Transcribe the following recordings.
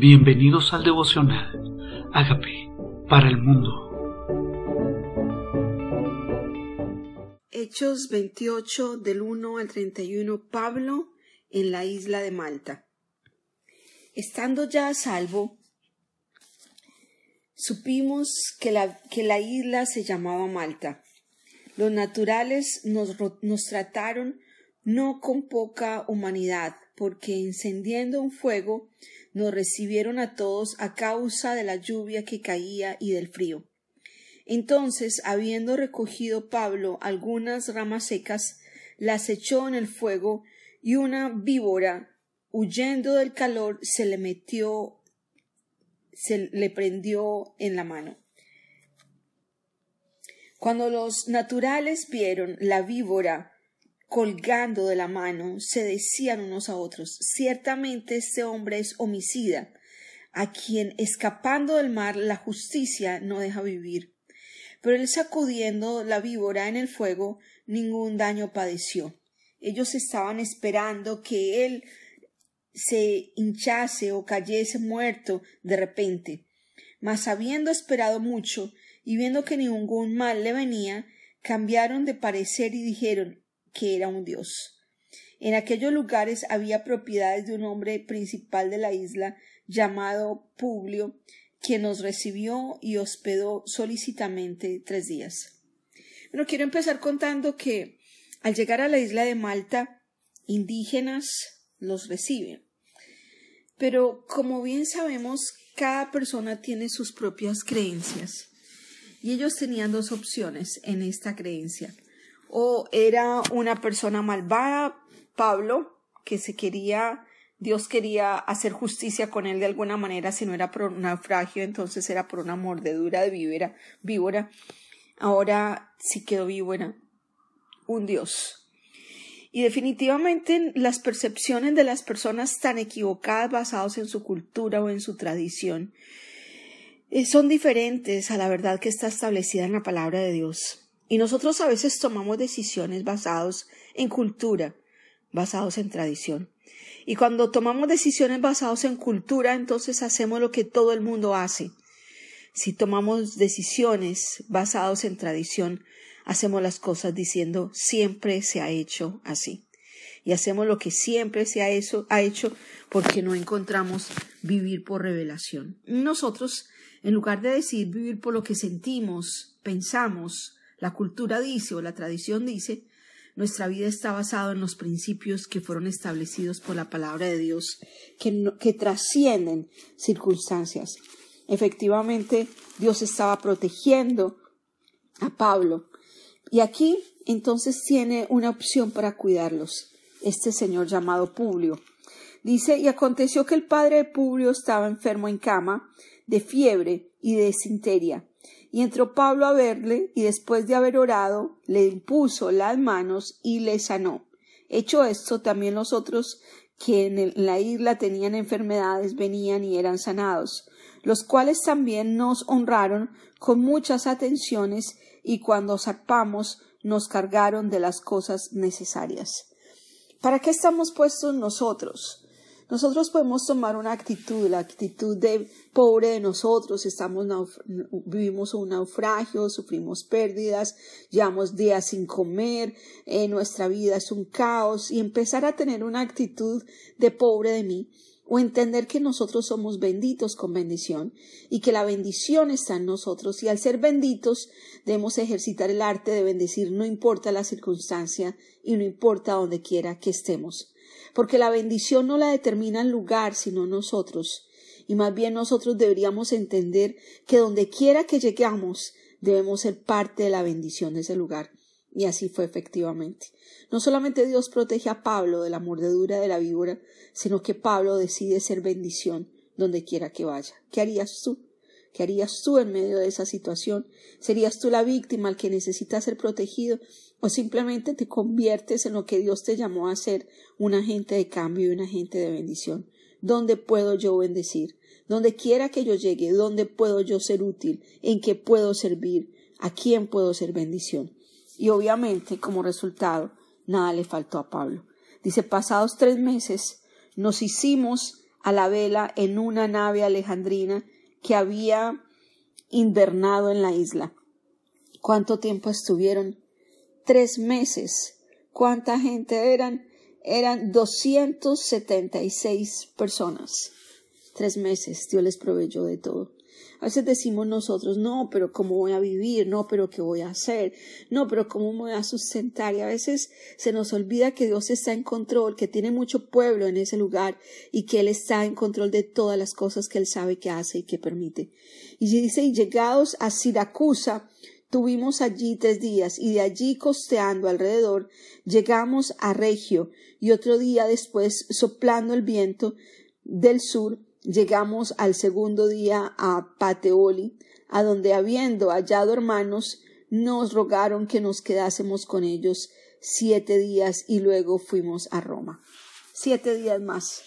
Bienvenidos al devocional. Hágame para el mundo. Hechos 28 del 1 al 31 Pablo en la isla de Malta. Estando ya a salvo, supimos que la, que la isla se llamaba Malta. Los naturales nos, nos trataron no con poca humanidad, porque encendiendo un fuego nos recibieron a todos a causa de la lluvia que caía y del frío. Entonces, habiendo recogido Pablo algunas ramas secas, las echó en el fuego, y una víbora, huyendo del calor, se le metió, se le prendió en la mano. Cuando los naturales vieron la víbora colgando de la mano, se decían unos a otros ciertamente este hombre es homicida, a quien escapando del mar la justicia no deja vivir. Pero él sacudiendo la víbora en el fuego, ningún daño padeció. Ellos estaban esperando que él se hinchase o cayese muerto de repente. Mas habiendo esperado mucho y viendo que ningún mal le venía, cambiaron de parecer y dijeron que era un dios. En aquellos lugares había propiedades de un hombre principal de la isla llamado Publio, quien nos recibió y hospedó solicitamente tres días. Bueno, quiero empezar contando que al llegar a la isla de Malta, indígenas los reciben. Pero como bien sabemos, cada persona tiene sus propias creencias. Y ellos tenían dos opciones en esta creencia o era una persona malvada, Pablo, que se quería, Dios quería hacer justicia con él de alguna manera, si no era por un naufragio, entonces era por una mordedura de víbora, víbora. Ahora sí quedó víbora, un Dios. Y definitivamente las percepciones de las personas tan equivocadas basadas en su cultura o en su tradición eh, son diferentes a la verdad que está establecida en la palabra de Dios. Y nosotros a veces tomamos decisiones basadas en cultura, basados en tradición. Y cuando tomamos decisiones basadas en cultura, entonces hacemos lo que todo el mundo hace. Si tomamos decisiones basadas en tradición, hacemos las cosas diciendo siempre se ha hecho así. Y hacemos lo que siempre se ha hecho, ha hecho porque no encontramos vivir por revelación. Nosotros, en lugar de decir vivir por lo que sentimos, pensamos, la cultura dice o la tradición dice, nuestra vida está basada en los principios que fueron establecidos por la palabra de Dios, que, que trascienden circunstancias. Efectivamente, Dios estaba protegiendo a Pablo. Y aquí entonces tiene una opción para cuidarlos, este señor llamado Publio. Dice, y aconteció que el padre de Publio estaba enfermo en cama, de fiebre y de sinteria y entró Pablo a verle, y después de haber orado, le impuso las manos y le sanó. Hecho esto, también los otros que en la isla tenían enfermedades venían y eran sanados, los cuales también nos honraron con muchas atenciones y cuando zarpamos nos cargaron de las cosas necesarias. ¿Para qué estamos puestos nosotros? Nosotros podemos tomar una actitud, la actitud de pobre de nosotros, estamos vivimos un naufragio, sufrimos pérdidas, llevamos días sin comer, eh, nuestra vida es un caos y empezar a tener una actitud de pobre de mí o entender que nosotros somos benditos con bendición y que la bendición está en nosotros y al ser benditos debemos ejercitar el arte de bendecir no importa la circunstancia y no importa donde quiera que estemos porque la bendición no la determina el lugar, sino nosotros. Y más bien nosotros deberíamos entender que donde quiera que lleguemos, debemos ser parte de la bendición de ese lugar. Y así fue efectivamente. No solamente Dios protege a Pablo de la mordedura de la víbora, sino que Pablo decide ser bendición donde quiera que vaya. ¿Qué harías tú? ¿Qué harías tú en medio de esa situación? ¿Serías tú la víctima al que necesita ser protegido? ¿O simplemente te conviertes en lo que Dios te llamó a ser, un agente de cambio y un agente de bendición? ¿Dónde puedo yo bendecir? Donde quiera que yo llegue, ¿dónde puedo yo ser útil? ¿En qué puedo servir? ¿A quién puedo ser bendición? Y obviamente, como resultado, nada le faltó a Pablo. Dice, pasados tres meses, nos hicimos a la vela en una nave alejandrina que había invernado en la isla. ¿Cuánto tiempo estuvieron? Tres meses. ¿Cuánta gente eran? Eran doscientos setenta y seis personas. Tres meses. Dios les proveyó de todo. A veces decimos nosotros, no, pero ¿cómo voy a vivir? No, pero ¿qué voy a hacer? No, pero ¿cómo me voy a sustentar? Y a veces se nos olvida que Dios está en control, que tiene mucho pueblo en ese lugar y que Él está en control de todas las cosas que Él sabe que hace y que permite. Y dice, y llegados a Siracusa, Tuvimos allí tres días y de allí costeando alrededor llegamos a Regio y otro día después soplando el viento del sur llegamos al segundo día a Pateoli, a donde habiendo hallado hermanos, nos rogaron que nos quedásemos con ellos siete días y luego fuimos a Roma. Siete días más,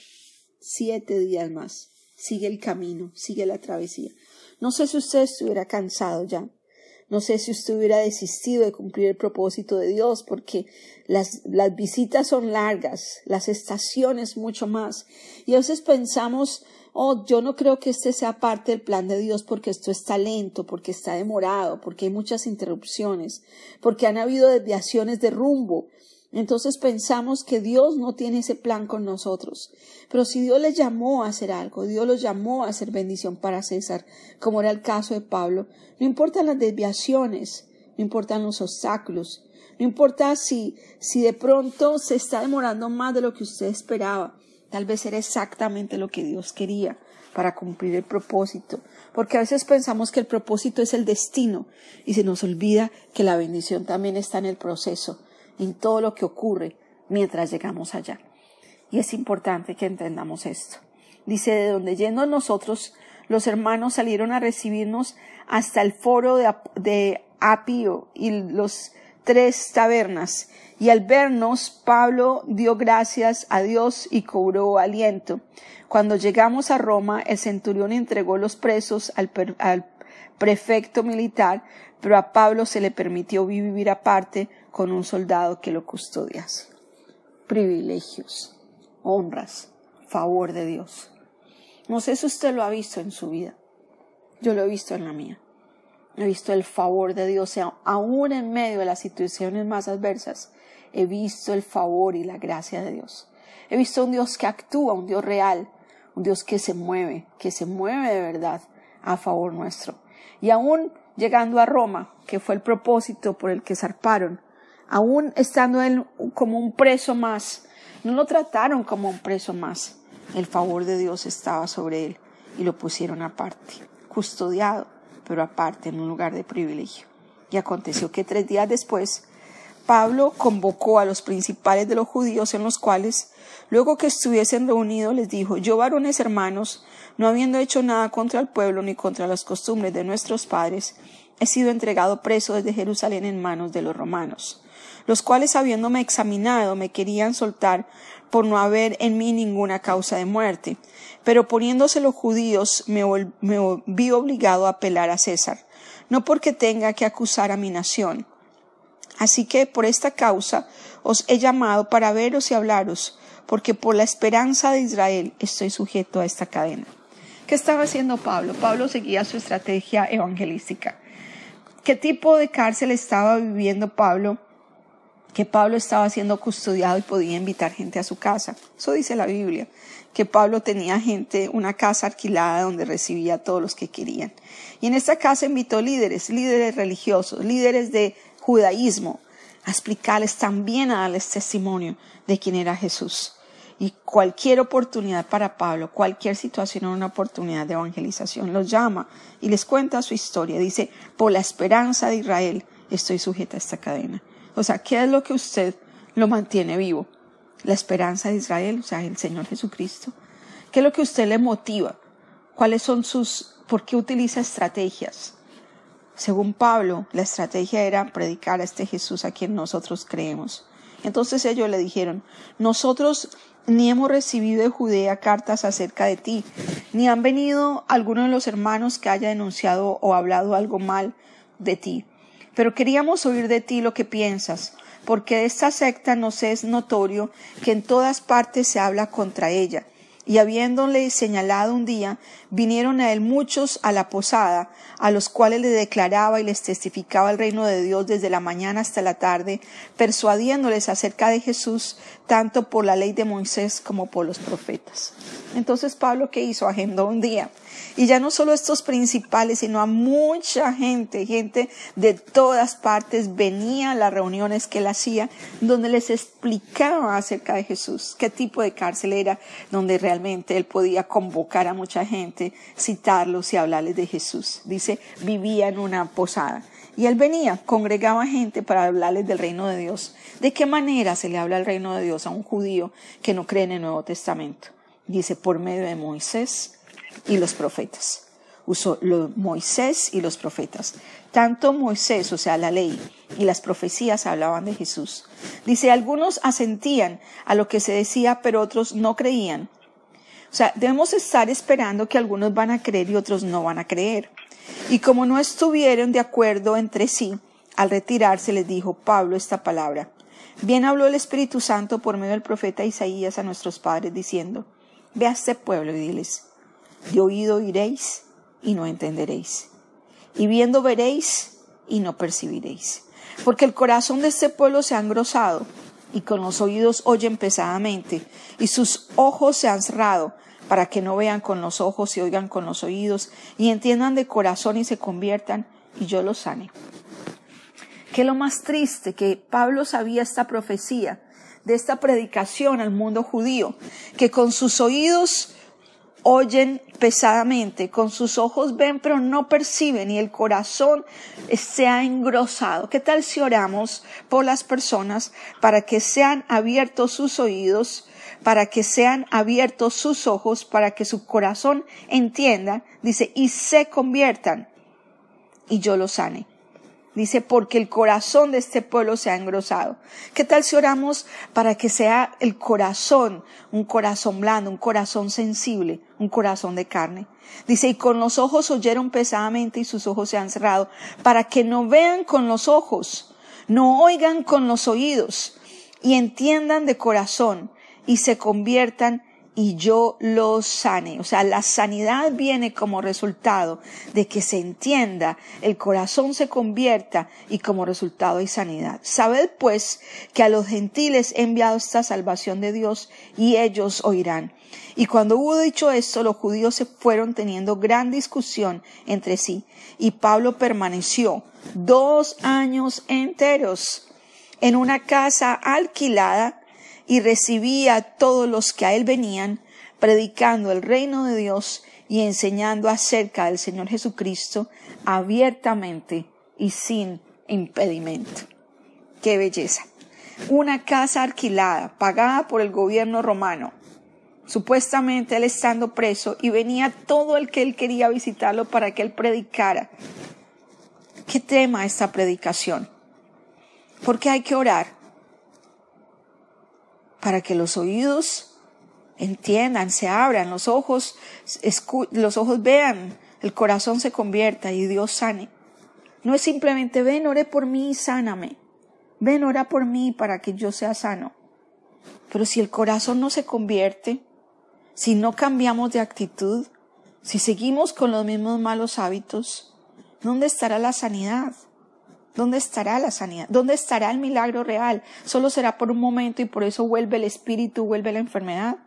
siete días más. Sigue el camino, sigue la travesía. No sé si usted estuviera cansado ya. No sé si usted hubiera desistido de cumplir el propósito de Dios, porque las, las visitas son largas, las estaciones mucho más. Y a veces pensamos, oh, yo no creo que este sea parte del plan de Dios porque esto está lento, porque está demorado, porque hay muchas interrupciones, porque han habido desviaciones de rumbo. Entonces pensamos que Dios no tiene ese plan con nosotros. Pero si Dios les llamó a hacer algo, Dios los llamó a hacer bendición para César, como era el caso de Pablo, no importan las desviaciones, no importan los obstáculos, no importa si, si de pronto se está demorando más de lo que usted esperaba, tal vez era exactamente lo que Dios quería para cumplir el propósito, porque a veces pensamos que el propósito es el destino y se nos olvida que la bendición también está en el proceso en todo lo que ocurre mientras llegamos allá. Y es importante que entendamos esto. Dice, de donde yendo nosotros, los hermanos salieron a recibirnos hasta el foro de, Apio y los tres tabernas. Y al vernos, Pablo dio gracias a Dios y cobró aliento. Cuando llegamos a Roma, el centurión entregó los presos al, al prefecto militar, pero a Pablo se le permitió vivir aparte con un soldado que lo custodiase. Privilegios, honras, favor de Dios. No sé si usted lo ha visto en su vida. Yo lo he visto en la mía. He visto el favor de Dios, aún en medio de las situaciones más adversas. He visto el favor y la gracia de Dios. He visto un Dios que actúa, un Dios real, un Dios que se mueve, que se mueve de verdad a favor nuestro. Y aún llegando a Roma, que fue el propósito por el que zarparon, aún estando él como un preso más, no lo trataron como un preso más. El favor de Dios estaba sobre él y lo pusieron aparte, custodiado, pero aparte en un lugar de privilegio. Y aconteció que tres días después, Pablo convocó a los principales de los judíos en los cuales, luego que estuviesen reunidos, les dijo, yo varones hermanos, no habiendo hecho nada contra el pueblo ni contra las costumbres de nuestros padres, he sido entregado preso desde Jerusalén en manos de los romanos los cuales habiéndome examinado me querían soltar por no haber en mí ninguna causa de muerte. Pero poniéndose los judíos me, vi obligado a apelar a César, no porque tenga que acusar a mi nación. Así que por esta causa os he llamado para veros y hablaros, porque por la esperanza de Israel estoy sujeto a esta cadena. ¿Qué estaba haciendo Pablo? Pablo seguía su estrategia evangelística. ¿Qué tipo de cárcel estaba viviendo Pablo que Pablo estaba siendo custodiado y podía invitar gente a su casa. Eso dice la Biblia, que Pablo tenía gente, una casa alquilada donde recibía a todos los que querían. Y en esta casa invitó líderes, líderes religiosos, líderes de judaísmo, a explicarles también, a darles testimonio de quién era Jesús. Y cualquier oportunidad para Pablo, cualquier situación era una oportunidad de evangelización. Los llama y les cuenta su historia. Dice, por la esperanza de Israel estoy sujeta a esta cadena. O sea, ¿qué es lo que usted lo mantiene vivo? La esperanza de Israel, o sea, el Señor Jesucristo. ¿Qué es lo que usted le motiva? ¿Cuáles son sus, por qué utiliza estrategias? Según Pablo, la estrategia era predicar a este Jesús a quien nosotros creemos. Entonces ellos le dijeron, nosotros ni hemos recibido de Judea cartas acerca de ti, ni han venido algunos de los hermanos que haya denunciado o hablado algo mal de ti pero queríamos oír de ti lo que piensas, porque de esta secta nos es notorio que en todas partes se habla contra ella, Y habiéndole señalado un día, vinieron a él muchos a la posada, a los cuales le declaraba y les testificaba el reino de Dios desde la mañana hasta la tarde, persuadiéndoles acerca de Jesús, tanto por la ley de Moisés como por los profetas. Entonces Pablo, ¿qué hizo? Agendó un día y ya no solo estos principales, sino a mucha gente, gente de todas partes venía a las reuniones que él hacía, donde les explicaba acerca de Jesús, qué tipo de cárcel era, donde realmente él podía convocar a mucha gente, citarlos y hablarles de Jesús. Dice, vivía en una posada. Y él venía, congregaba gente para hablarles del reino de Dios. ¿De qué manera se le habla el reino de Dios a un judío que no cree en el Nuevo Testamento? Dice, por medio de Moisés, y los profetas. Usó Moisés y los profetas. Tanto Moisés, o sea, la ley, y las profecías hablaban de Jesús. Dice, algunos asentían a lo que se decía, pero otros no creían. O sea, debemos estar esperando que algunos van a creer y otros no van a creer. Y como no estuvieron de acuerdo entre sí, al retirarse les dijo Pablo esta palabra. Bien habló el Espíritu Santo por medio del profeta Isaías a nuestros padres diciendo, Ve a este pueblo y diles, de oído iréis y no entenderéis. Y viendo veréis y no percibiréis. Porque el corazón de este pueblo se ha engrosado y con los oídos oyen pesadamente y sus ojos se han cerrado para que no vean con los ojos y oigan con los oídos y entiendan de corazón y se conviertan y yo los sane. Que lo más triste que Pablo sabía esta profecía de esta predicación al mundo judío, que con sus oídos oyen pesadamente, con sus ojos ven pero no perciben y el corazón se ha engrosado. ¿Qué tal si oramos por las personas para que sean abiertos sus oídos, para que sean abiertos sus ojos, para que su corazón entienda, dice, y se conviertan y yo los sane? Dice, porque el corazón de este pueblo se ha engrosado. ¿Qué tal si oramos para que sea el corazón, un corazón blando, un corazón sensible, un corazón de carne? Dice, y con los ojos oyeron pesadamente y sus ojos se han cerrado, para que no vean con los ojos, no oigan con los oídos, y entiendan de corazón, y se conviertan y yo los sane. O sea, la sanidad viene como resultado de que se entienda, el corazón se convierta y como resultado hay sanidad. Sabed pues que a los gentiles he enviado esta salvación de Dios y ellos oirán. Y cuando hubo dicho esto, los judíos se fueron teniendo gran discusión entre sí y Pablo permaneció dos años enteros en una casa alquilada y recibía a todos los que a él venían, predicando el reino de Dios y enseñando acerca del Señor Jesucristo abiertamente y sin impedimento. ¡Qué belleza! Una casa alquilada, pagada por el gobierno romano. Supuestamente él estando preso y venía todo el que él quería visitarlo para que él predicara. ¿Qué tema esta predicación? Porque hay que orar para que los oídos entiendan, se abran, los ojos, los ojos vean, el corazón se convierta y Dios sane. No es simplemente ven, ore por mí y sáname. Ven, ora por mí para que yo sea sano. Pero si el corazón no se convierte, si no cambiamos de actitud, si seguimos con los mismos malos hábitos, ¿dónde estará la sanidad? ¿Dónde estará la sanidad? ¿Dónde estará el milagro real? Solo será por un momento y por eso vuelve el espíritu, vuelve la enfermedad.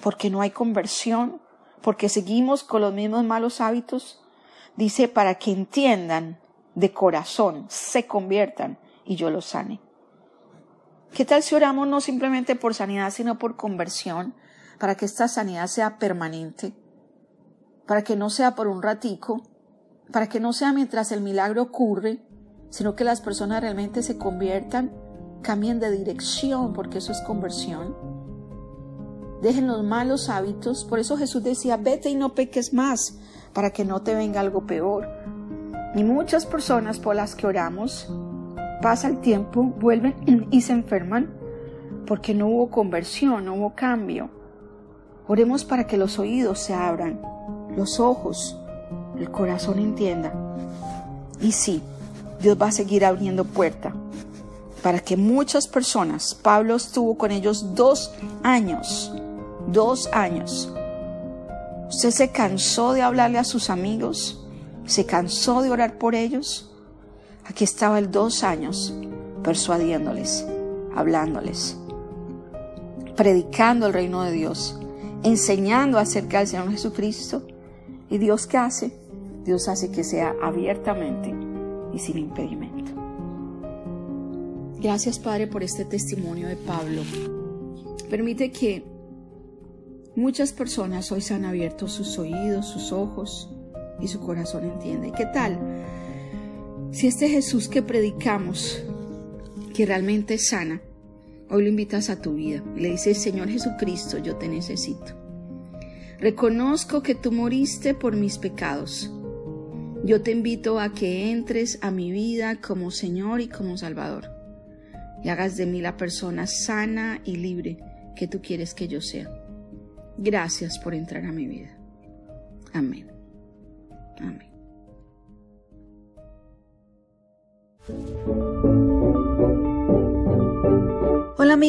Porque no hay conversión, porque seguimos con los mismos malos hábitos. Dice, para que entiendan de corazón, se conviertan y yo los sane. ¿Qué tal si oramos no simplemente por sanidad, sino por conversión, para que esta sanidad sea permanente, para que no sea por un ratico, para que no sea mientras el milagro ocurre, sino que las personas realmente se conviertan, cambien de dirección, porque eso es conversión. Dejen los malos hábitos. Por eso Jesús decía, vete y no peques más, para que no te venga algo peor. Y muchas personas por las que oramos, pasa el tiempo, vuelven y se enferman, porque no hubo conversión, no hubo cambio. Oremos para que los oídos se abran, los ojos, el corazón entienda. Y sí, Dios va a seguir abriendo puerta para que muchas personas, Pablo estuvo con ellos dos años, Dos años. ¿Usted se cansó de hablarle a sus amigos? ¿Se cansó de orar por ellos? Aquí estaba el dos años persuadiéndoles, hablándoles, predicando el reino de Dios, enseñando acerca del Señor Jesucristo. ¿Y Dios qué hace? Dios hace que sea abiertamente y sin impedimento. Gracias Padre por este testimonio de Pablo. Permite que muchas personas hoy han abierto sus oídos, sus ojos y su corazón entiende. ¿Qué tal? Si este Jesús que predicamos, que realmente sana, hoy lo invitas a tu vida y le dices, Señor Jesucristo, yo te necesito. Reconozco que tú moriste por mis pecados. Yo te invito a que entres a mi vida como Señor y como Salvador y hagas de mí la persona sana y libre que tú quieres que yo sea. Gracias por entrar a mi vida. Amén. Amén.